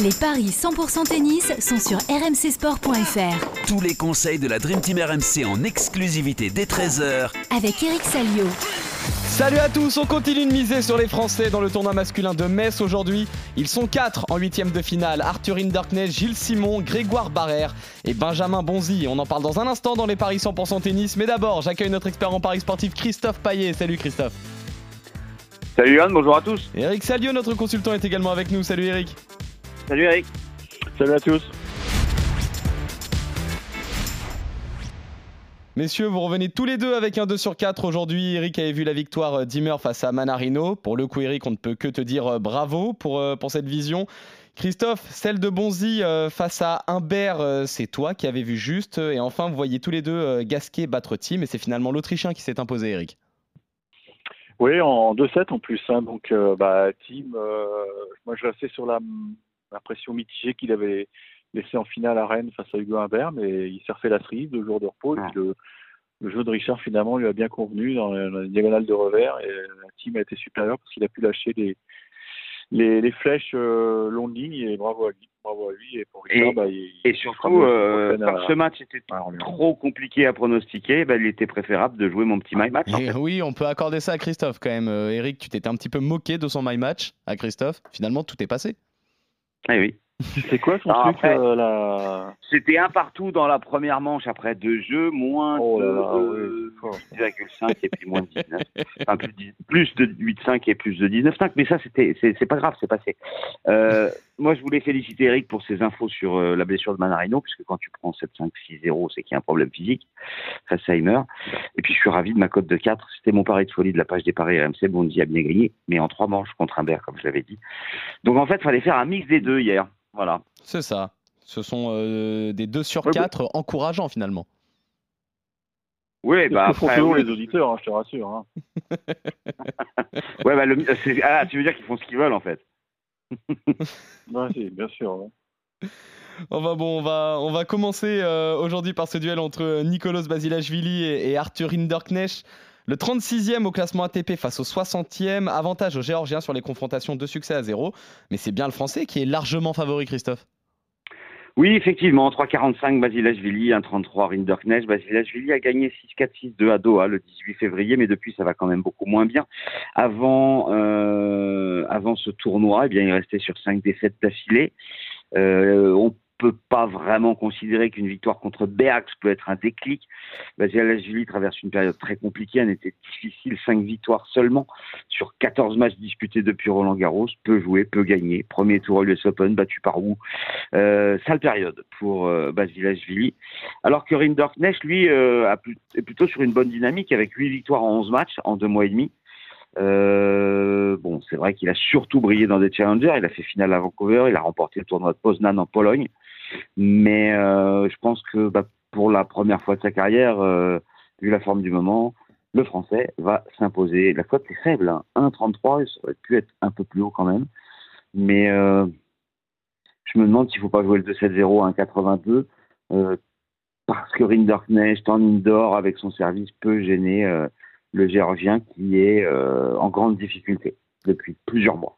Les paris 100% tennis sont sur rmcsport.fr. Tous les conseils de la Dream Team RMC en exclusivité dès 13h Avec Eric Salio. Salut à tous, on continue de miser sur les Français dans le tournoi masculin de Metz aujourd'hui. Ils sont quatre en huitième de finale. Arthur Hinderknecht, Gilles Simon, Grégoire Barrère et Benjamin Bonzi. On en parle dans un instant dans les paris 100% tennis. Mais d'abord, j'accueille notre expert en paris sportif Christophe Paillet. Salut Christophe. Salut Yann, bonjour à tous. Eric Salio, notre consultant, est également avec nous. Salut Eric. Salut Eric. Salut à tous. Messieurs, vous revenez tous les deux avec un 2 sur 4 aujourd'hui. Eric avait vu la victoire d'Imer face à Manarino. Pour le coup, Eric, on ne peut que te dire euh, bravo pour, euh, pour cette vision. Christophe, celle de Bonzi euh, face à Humbert, c'est toi qui avais vu juste. Et enfin, vous voyez tous les deux Gasquet battre Team. Et c'est finalement l'Autrichien qui s'est imposé, Eric. Oui, en 2-7 en plus. Hein. donc, bah, Team, moi je restais sur la l'impression mitigée qu'il avait laissé en finale à Rennes face à Hugo Humbert, mais il s'est refait la cerise, deux jours de repos, et puis le, jeu de Richard finalement lui a bien convenu dans la, diagonale de revers, et la team a été supérieure parce qu'il a pu lâcher les, les, flèches euh, longue ligne, et bravo à lui. Bravo à lui et pour Richard, bah, et surtout, euh, ce match était trop compliqué à pronostiquer, bah, il était préférable de jouer mon petit my match. Oui, on peut accorder ça à Christophe quand même. Euh, Eric, tu t'étais un petit peu moqué de son my match à Christophe. Finalement, tout est passé. Eh oui. C'est quoi son truc euh, la... C'était un partout dans la première manche après deux jeux, moins oh de 10,5 et puis moins de 19. enfin, plus, de 8,5 et plus de 19,5. Mais ça, c'était, c'est, pas grave, c'est passé. Euh, moi, je voulais féliciter Eric pour ses infos sur euh, la blessure de Manarino, puisque quand tu prends 7-5-6-0, c'est qu'il y a un problème physique face à Heimer. Et puis, je suis ravi de ma cote de 4. C'était mon pari de folie de la page des paris RMC. Bondy a bien gagné, mais en trois manches contre Humbert, comme je l'avais dit. Donc, en fait, il fallait faire un mix des deux hier. Voilà. C'est ça. Ce sont euh, des 2 sur 4 encourageants finalement. Oui, bah après, font les auditeurs, hein, je te rassure. Hein. ouais, bah, le, ah, tu veux dire qu'ils font ce qu'ils veulent en fait. bien sûr. Enfin bon, on va, on va commencer euh, aujourd'hui par ce duel entre Nicolas Basilashvili et, et Arthur Hinderknecht. Le 36e au classement ATP face au 60e, avantage aux Géorgiens sur les confrontations de succès à zéro. Mais c'est bien le Français qui est largement favori, Christophe. Oui, effectivement, 3,45 Basilashvili, 1,33 Rinderknecht. Basilashvili a gagné 6-4-6-2 à Doha le 18 février, mais depuis ça va quand même beaucoup moins bien. Avant, euh, avant ce tournoi, eh bien, il restait sur 5 défaites d'affilée. Euh, on peut pas vraiment considérer qu'une victoire contre Beax peut être un déclic. Julie traverse une période très compliquée, elle était difficile, 5 victoires seulement sur 14 matchs disputés depuis Roland Garros, peut jouer, peut gagner. Premier tour US Open, battu par Wu. Euh, sale période pour euh, Basilashvili. Alors que Rinderknecht, lui, euh, est plutôt sur une bonne dynamique avec 8 victoires en 11 matchs en deux mois et demi. Euh, bon, c'est vrai qu'il a surtout brillé dans des challengers. Il a fait finale à Vancouver, il a remporté le tournoi de Poznan en Pologne. Mais euh, je pense que bah, pour la première fois de sa carrière, euh, vu la forme du moment, le français va s'imposer. La cote est faible, 1,33, hein. ça aurait pu être un peu plus haut quand même. Mais euh, je me demande s'il ne faut pas jouer le 2-7-0 à 1,82 parce que Rinderknecht en indoor avec son service peut gêner le Géorgien qui est en grande difficulté depuis plusieurs mois.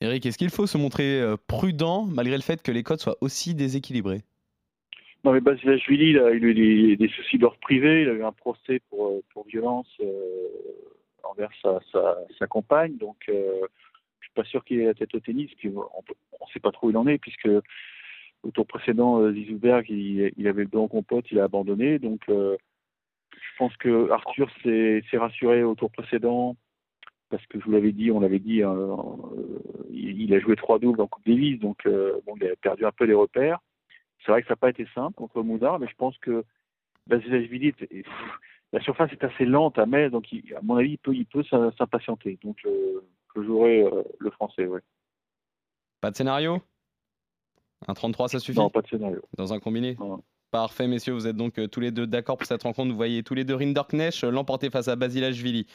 Eric, est-ce qu'il faut se montrer euh, prudent malgré le fait que les codes soient aussi déséquilibrés? Non, mais Basilashvili, il a eu des, soucis d'ordre privé, il a eu un procès pour, euh, pour violence euh, envers sa, sa, compagne, donc je je suis pas sûr qu'il ait la tête au tennis, puis on ne sait pas trop où il en est, puisque au tour précédent, Zizouberg, il, avait le en compote, il a abandonné, donc je pense que Arthur s'est rassuré au tour précédent, parce que je vous l'avais dit, on l'avait dit, hein, euh, il, a joué trois doubles en Coupe Davis, donc euh, bon, il a perdu un peu les repères. C'est vrai que ça n'a pas été simple contre Moudar, mais je pense que la surface est assez lente à Metz, donc à mon avis, il peut, il peut s'impatienter. Donc je, jouerai euh, le français, ouais. Pas de scénario? Un 33, ça suffit? Non, pas de scénario. Dans un combiné? Parfait, messieurs, vous êtes donc tous les deux d'accord pour cette rencontre. Vous voyez tous les deux Rinderknecht l'emporter face à Basilashvili.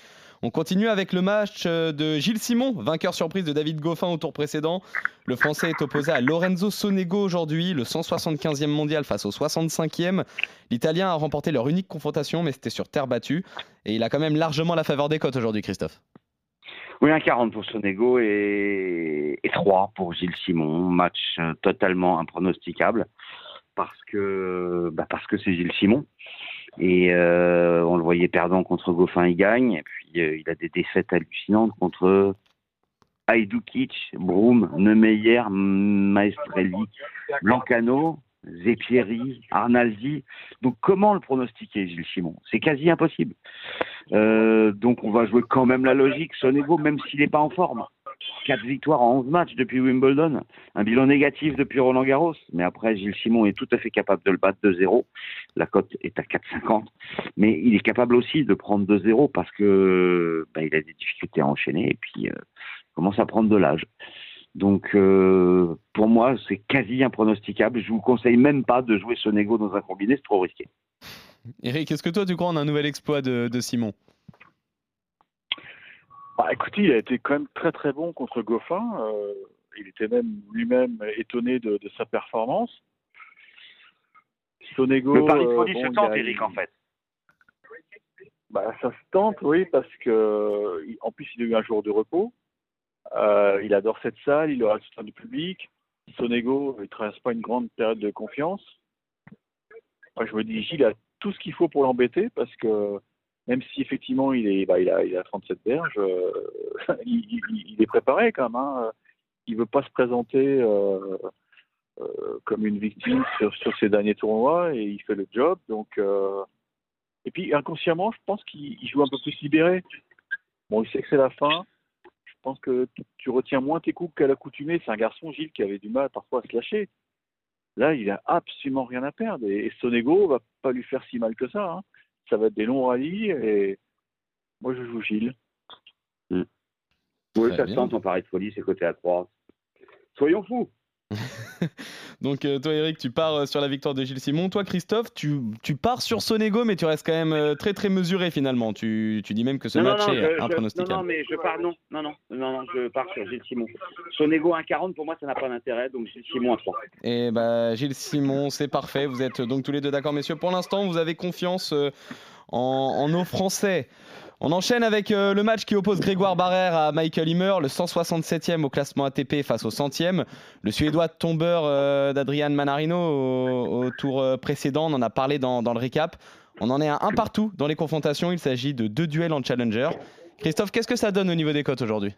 On continue avec le match euh, de Gilles Simon, vainqueur surprise de David Goffin au tour précédent. Le Français est opposé à Lorenzo Sonego aujourd'hui, le 175e mondial face au 65e. L'Italien a remporté leur unique confrontation, mais c'était sur terre battue. Et il a quand même largement la faveur des cotes aujourd'hui, Christophe. Oui, un 40 pour Sonego et, et 3 pour Gilles Simon. Match euh, totalement impronosticable parce que bah parce que c'est Gilles Simon. Et euh, on le voyait perdant contre Goffin, il gagne. Et puis euh, il a des défaites hallucinantes contre Hajduk, Broom, Neumeyer, Maestrelli, Blancano, Zepieri, Arnaldi. Donc comment le pronostiquer, Gilles Simon? C'est quasi impossible. Euh, donc on va jouer quand même la logique. Sonego, même s'il n'est pas en forme. 4 victoires en 11 matchs depuis Wimbledon, un bilan négatif depuis Roland Garros, mais après Gilles Simon est tout à fait capable de le battre 2-0, la cote est à 4,50, mais il est capable aussi de prendre 2-0 parce que bah, il a des difficultés à enchaîner et puis euh, commence à prendre de l'âge. Donc euh, pour moi c'est quasi impronosticable, je vous conseille même pas de jouer Sonego dans un combiné, c'est trop risqué. Eric, est-ce que toi tu crois en un nouvel exploit de Simon? Bah, écoutez, il a été quand même très très bon contre Goffin. Euh, il était même lui-même étonné de, de, sa performance. Sonego. Le pari folie euh, bon, se tente, Eric, en fait. Bah, ça se tente, oui, parce que en plus il a eu un jour de repos. Euh, il adore cette salle, il aura le soutien du public. Sonego, ne traverse pas une grande période de confiance. Moi, je me dis, Gilles a tout ce qu'il faut pour l'embêter parce que même si effectivement il est, bah, il a, il a 37 berges, euh, il, il, il, est préparé quand même. Hein. Il veut pas se présenter euh, euh, comme une victime sur, sur, ses derniers tournois et il fait le job. Donc, euh, et puis inconsciemment, je pense qu'il joue un peu plus libéré. Bon, il sait que c'est la fin. Je pense que tu retiens moins tes coups qu'à l'accoutumée. C'est un garçon, Gilles, qui avait du mal parfois à se lâcher. Là, il a absolument rien à perdre. Et, et Sonego va pas lui faire si mal que ça. Hein ça va être des longs rallyes et moi je joue Gilles. Mmh. Oui, ça tente en pari de folie, c'est côté à 3. Soyons fous Donc euh, toi Eric, tu pars euh, sur la victoire de Gilles Simon. Toi Christophe, tu, tu pars sur Sonego, mais tu restes quand même euh, très très mesuré finalement. Tu, tu dis même que ce non, match non, est impronosticable. Non, non, mais je pars non, non, non, non, non, je pars sur Gilles Simon. Sonego 1,40 pour moi ça n'a pas d'intérêt, donc Gilles Simon à 3. Et bah Gilles Simon, c'est parfait. Vous êtes donc tous les deux d'accord, messieurs. Pour l'instant, vous avez confiance en, en nos Français. On enchaîne avec euh, le match qui oppose Grégoire Barrère à Michael Himmer, le 167e au classement ATP face au 100e. Le Suédois tombeur euh, d'Adrian Manarino au, tour euh, précédent, on en a parlé dans, le recap. On en est à un partout dans les confrontations. Il s'agit de deux duels en challenger. Christophe, qu'est-ce que ça donne au niveau des cotes aujourd'hui?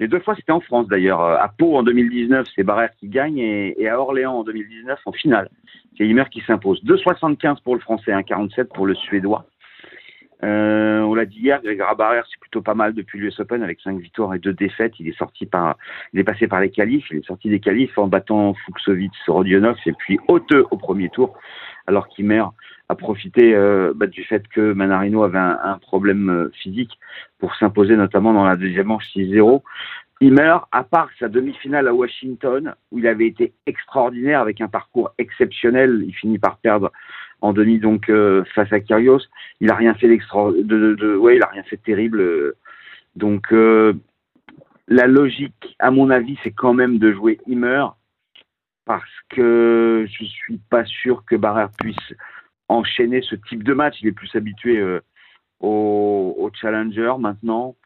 Les deux fois, c'était en France d'ailleurs. À Pau en 2019, c'est Barrère qui gagne et, et, à Orléans en 2019, en finale, c'est Himmer qui s'impose. 2,75 pour le Français, 1,47 pour le Suédois. Euh, on l'a dit hier, Grégoire Barrère, c'est plutôt pas mal depuis l'US Open avec 5 victoires et 2 défaites. Il est sorti par, il est passé par les qualifs. Il est sorti des qualifs en battant Fuxovic, Rodionov et puis Hauteux au premier tour. Alors qu'Imer a profité euh, bah, du fait que Manarino avait un, un problème euh, physique pour s'imposer notamment dans la deuxième manche 6-0. Imer, à part sa demi-finale à Washington, où il avait été extraordinaire avec un parcours exceptionnel, il finit par perdre en demi donc euh, face à Kyrgios. Il a rien fait d'extra, de, ouais, il a rien fait de terrible. Euh, donc euh, la logique, à mon avis, c'est quand même de jouer Himmer parce que je suis pas sûr que Barrère puisse enchaîner ce type de match. Il est plus habitué euh, au, challenger maintenant.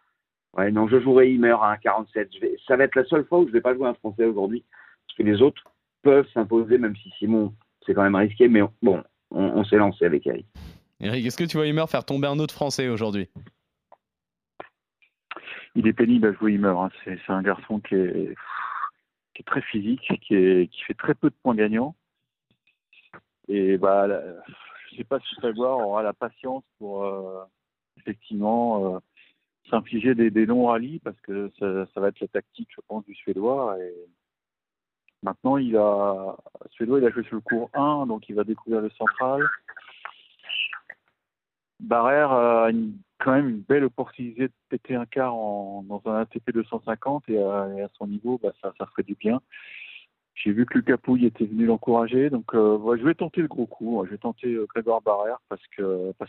Ouais, non, je jouerai Himmer à 1,47. Je vais, ça va être la seule fois où je vais pas jouer un Français aujourd'hui parce que les autres peuvent s'imposer, même si Simon c'est quand même risqué. Mais bon, on, on s'est lancé avec Eric. Eric, est-ce que tu vois Himmer faire tomber un autre Français aujourd'hui? Il est pénible à jouer Himmer. Hein. C'est un garçon qui est, qui est très physique, qui, est, qui, fait très peu de points gagnants. Et bah, je ne sais pas si Grégoire aura la patience pour euh, effectivement euh, s'infliger des, des, longs rallyes parce que ça, ça, va être la tactique, je pense, du Suédois. Et maintenant, il a, Suédois, il a joué sur le cours 1, donc il va découvrir le central. Barrère a quand même une belle opportunité de péter un quart dans un ATP 250 et à, son niveau, bah, ça, ça ferait du bien. J'ai vu que Lucas Pouille était venu l'encourager, donc euh, ouais, je vais tenter le gros coup. Je vais tenter euh, Grégoire Barrère parce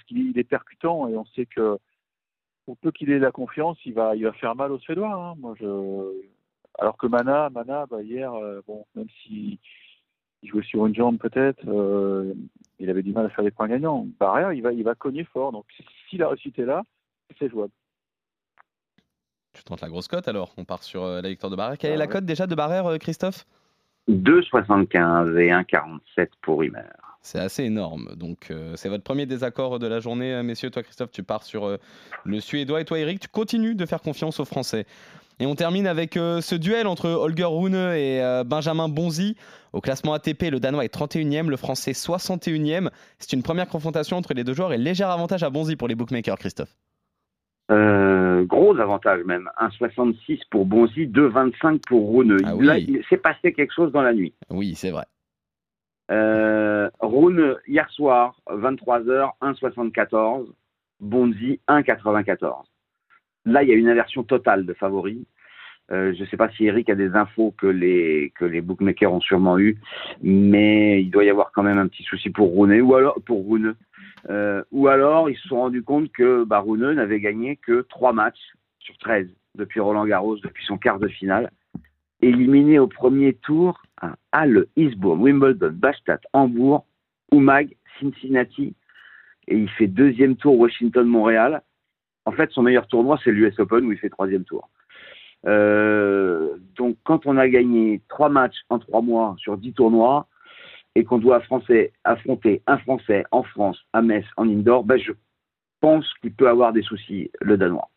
qu'il est percutant et on sait que pour peu qu'il ait la confiance, il va il va faire mal aux Suédois. Hein. Moi, je alors que Mana, Mana, bah, hier, euh, bon, même si il jouait sur une jambe peut-être, euh, il avait du mal à faire des points gagnants. Barrière, il va, il va cogner fort. Donc si la réussite est là, c'est jouable. Tu tentes la grosse cote alors, on part sur euh, la victoire de Barrère. Quelle Ah est la ouais. cote déjà de Barrère, euh, Christophe? 2,75 et 1,47 pour Rimer. C'est assez énorme. Donc, euh, c'est votre premier désaccord de la journée, messieurs. Toi, Christophe, tu pars sur euh, le Suédois. Et toi, Eric, tu continues de faire confiance aux Français? Et on termine avec euh, ce duel entre Holger Rune et euh, Benjamin Bonzi. Au classement ATP, le Danois est 31e, le Français 61e. C'est une première confrontation entre les deux joueurs et léger avantage à Bonzi pour les bookmakers, Christophe. Euh, gros avantage même. 1,66 pour Bonzi, 2,25 pour Rune. Ah Là, il s'est passé quelque chose dans la nuit. Oui, c'est vrai. Euh, Rune, hier soir, 23h, 1,74. Bonzi, 1,94. Là, il y a une inversion totale de favoris. Euh, je ne sais pas si Eric a des infos que les, bookmakers ont sûrement eu, mais il doit y avoir quand même un petit souci pour Rune, ou alors pour. Euh, ou alors ils se sont rendus compte que bah, n'avait gagné que 3 matchs sur 13 depuis Roland Garros, depuis son quart de finale. Éliminé au premier tour à Halle, Eastbourne, Wimbledon, Bastad, Hambourg, Umag, Cincinnati, et il fait deuxième tour Washington-Montréal. En fait, son meilleur tournoi, c'est l'US Open où il fait troisième tour. Euh, donc, quand on a gagné trois matchs en trois mois sur dix tournois et qu'on doit français, affronter un Français en France, à Metz, en indoor, ben je pense qu'il peut avoir des soucis, le Danois.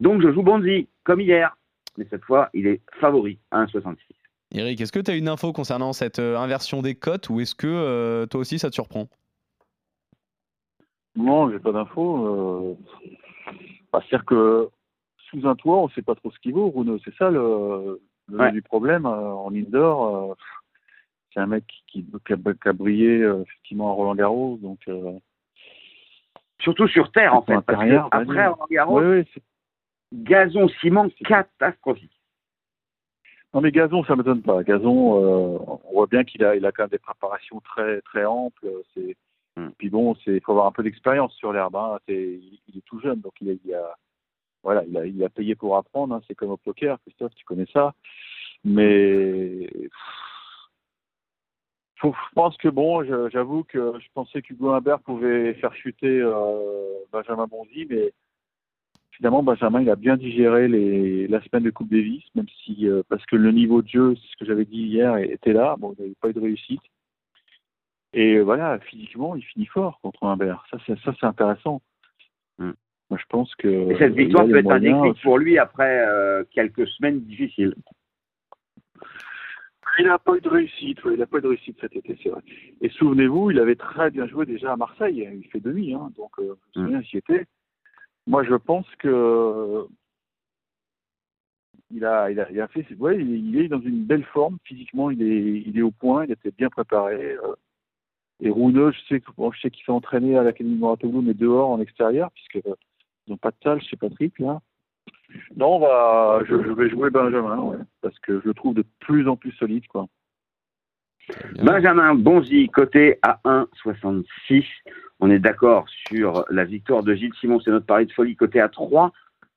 Donc, je joue Bonzi, comme hier, mais cette fois, il est favori à 1,66. Eric, est-ce que tu as une info concernant cette euh, inversion des cotes ou est-ce que euh, toi aussi ça te surprend? Non, j'ai pas d'infos. Euh... bah, C'est-à-dire que sous un toit, on sait pas trop ce qu'il vaut, Bruno. C'est ça le, le Ouais. du problème euh, en indoor. euh, c'est un mec qui, qui, a, qui a brillé euh, effectivement à Roland Garros, donc. Euh... Surtout sur terre, en fait. Parce que après vas-y. Roland Garros, Oui, oui, c'est- gazon, ciment, catastrophique. Non mais Gazon, ça m'étonne pas. Gazon, euh, on voit bien qu'il a, il a quand même des préparations très, très amples. C'est, Hmm. puis bon, c'est, faut avoir un peu d'expérience sur l'herbe. Hein. Il, il est tout jeune, donc il a, il a, voilà, il a, il payé pour apprendre. Hein. C'est comme au poker, Christophe, tu connais ça. Mais je pense que bon, j'avoue que je pensais qu'Hugo Humbert pouvait faire chuter euh, Benjamin Bonzi, mais finalement Benjamin il a bien digéré la semaine de Coupe Davis, même si euh, parce que le niveau de jeu, c'est ce que j'avais dit hier, était là. Bon, il n'avait pas eu de réussite. Et euh, voilà, physiquement, il finit fort contre Humbert. Ça, c'est, ça, c'est intéressant. Mm. Moi, je pense que. Et cette a victoire peut être un déclic pour lui après euh, quelques semaines difficiles. Il n'a pas eu de réussite, ouais, il n'a pas eu de réussite cet été, c'est vrai. Et souvenez-vous, il avait très bien joué déjà à Marseille, il fait demi, hein, donc euh, je me souviens, j'y étais. Moi, je pense que il a, il a, il a fait, ouais, il, il est dans une belle forme physiquement, il est, il est au point, il était bien préparé. euh. Et Rouneux, je sais, que- bon, je sais qu'il s'est entraîné à l'Académie Moratoglou, mais dehors, en extérieur, puisque euh, ils n'ont pas de salle chez Patrick là. Non, on va, je, je vais jouer Benjamin, ouais, parce que je le trouve de plus en plus solide, quoi. Benjamin Bonzi, coté à 1,66. On est d'accord sur la victoire de Gilles Simon, c'est notre pari de folie, coté à 3.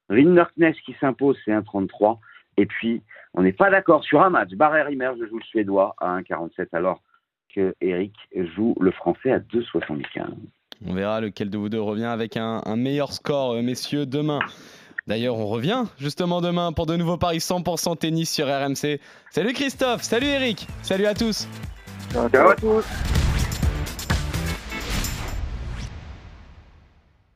Rinderkness qui s'impose, c'est 1,33. Et puis, on n'est pas d'accord sur un match. Barrère Rimer, je joue le Suédois à 1,47, alors Eric joue le Français à 2,75. On verra lequel de vous deux revient avec un, un meilleur score, euh, messieurs, demain. D'ailleurs, on revient justement demain pour de nouveaux paris 100% tennis sur RMC. Salut Christophe, salut Eric, salut à tous. Ciao à tous